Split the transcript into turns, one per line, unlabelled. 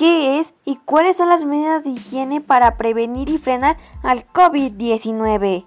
qué es y cuáles son las medidas de higiene para prevenir y frenar al COVID-19.